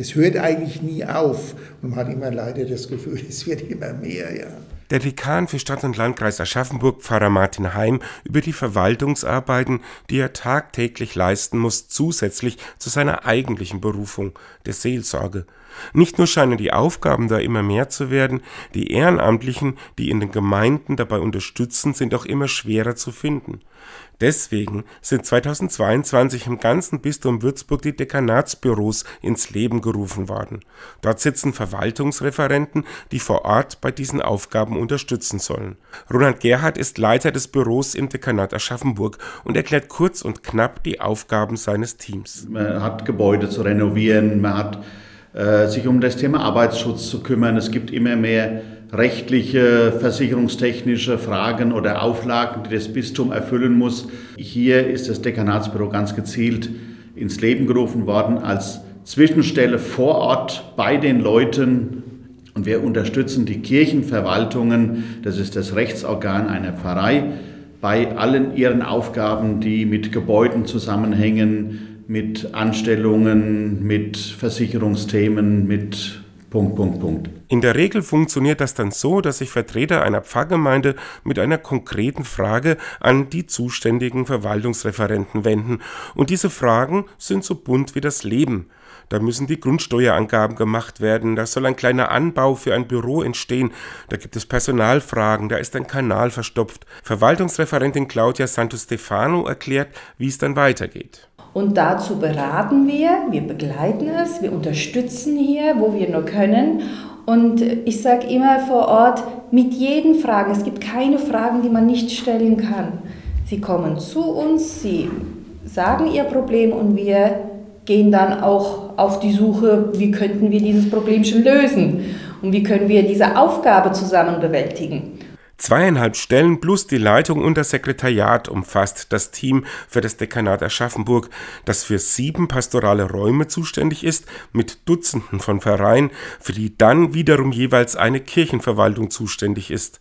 Das hört eigentlich nie auf. Und man hat immer leider das Gefühl, es wird immer mehr, ja. Der Dekan für Stadt und Landkreis Aschaffenburg, Pfarrer Martin Heim, über die Verwaltungsarbeiten, die er tagtäglich leisten muss, zusätzlich zu seiner eigentlichen Berufung, der Seelsorge. Nicht nur scheinen die Aufgaben da immer mehr zu werden, die Ehrenamtlichen, die in den Gemeinden dabei unterstützen, sind auch immer schwerer zu finden. Deswegen sind 2022 im ganzen Bistum Würzburg die Dekanatsbüros ins Leben gerufen worden. Dort sitzen Verwaltungsreferenten, die vor Ort bei diesen Aufgaben unterstützen sollen. Ronald Gerhardt ist Leiter des Büros im Dekanat Aschaffenburg und erklärt kurz und knapp die Aufgaben seines Teams. Man hat Gebäude zu renovieren, man hat äh, sich um das Thema Arbeitsschutz zu kümmern. Es gibt immer mehr rechtliche, versicherungstechnische Fragen oder Auflagen, die das Bistum erfüllen muss. Hier ist das Dekanatsbüro ganz gezielt ins Leben gerufen worden als Zwischenstelle vor Ort bei den Leuten. Und wir unterstützen die Kirchenverwaltungen, das ist das Rechtsorgan einer Pfarrei, bei allen ihren Aufgaben, die mit Gebäuden zusammenhängen, mit Anstellungen, mit Versicherungsthemen, mit Punkt, Punkt, Punkt. In der Regel funktioniert das dann so, dass sich Vertreter einer Pfarrgemeinde mit einer konkreten Frage an die zuständigen Verwaltungsreferenten wenden. Und diese Fragen sind so bunt wie das Leben. Da müssen die Grundsteuerangaben gemacht werden, da soll ein kleiner Anbau für ein Büro entstehen, da gibt es Personalfragen, da ist ein Kanal verstopft. Verwaltungsreferentin Claudia Santos Stefano erklärt, wie es dann weitergeht. Und dazu beraten wir, wir begleiten es, wir unterstützen hier, wo wir nur können. Und ich sage immer vor Ort, mit jeden Fragen, es gibt keine Fragen, die man nicht stellen kann. Sie kommen zu uns, sie sagen ihr Problem und wir gehen dann auch auf die Suche, wie könnten wir dieses Problem schon lösen und wie können wir diese Aufgabe zusammen bewältigen. Zweieinhalb Stellen plus die Leitung und das Sekretariat umfasst das Team für das Dekanat Aschaffenburg, das für sieben pastorale Räume zuständig ist, mit Dutzenden von Vereinen, für die dann wiederum jeweils eine Kirchenverwaltung zuständig ist.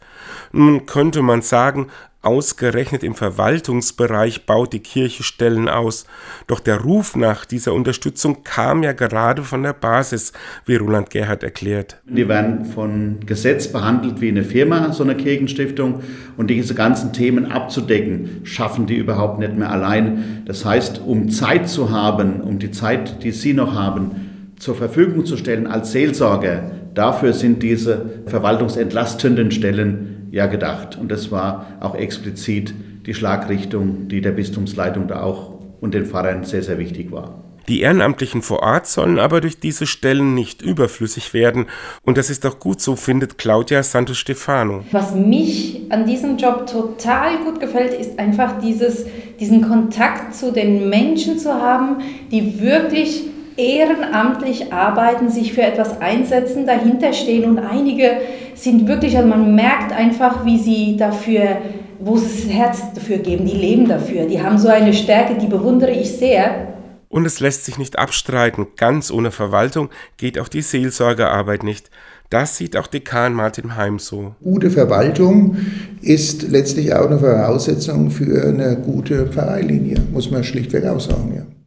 Nun könnte man sagen, Ausgerechnet im Verwaltungsbereich baut die Kirche Stellen aus. Doch der Ruf nach dieser Unterstützung kam ja gerade von der Basis, wie Roland Gerhard erklärt. Die werden von Gesetz behandelt wie eine Firma, so eine Kirchenstiftung. Und diese ganzen Themen abzudecken, schaffen die überhaupt nicht mehr allein. Das heißt, um Zeit zu haben, um die Zeit, die Sie noch haben, zur Verfügung zu stellen als Seelsorger, dafür sind diese verwaltungsentlastenden Stellen ja gedacht. Und das war auch explizit die Schlagrichtung, die der Bistumsleitung da auch und den Pfarrern sehr, sehr wichtig war. Die Ehrenamtlichen vor Ort sollen aber durch diese Stellen nicht überflüssig werden. Und das ist auch gut so, findet Claudia Santos Stefano. Was mich an diesem Job total gut gefällt, ist einfach dieses, diesen Kontakt zu den Menschen zu haben, die wirklich ehrenamtlich arbeiten, sich für etwas einsetzen, dahinter stehen und einige sind wirklich, also man merkt einfach, wie sie dafür, wo sie das Herz dafür geben, die leben dafür, die haben so eine Stärke, die bewundere ich sehr. Und es lässt sich nicht abstreiten, ganz ohne Verwaltung geht auch die Seelsorgearbeit nicht. Das sieht auch Dekan Martin Heim so. Gute Verwaltung ist letztlich auch eine Voraussetzung für eine gute Pfarreilinie, muss man schlichtweg auch sagen. Ja.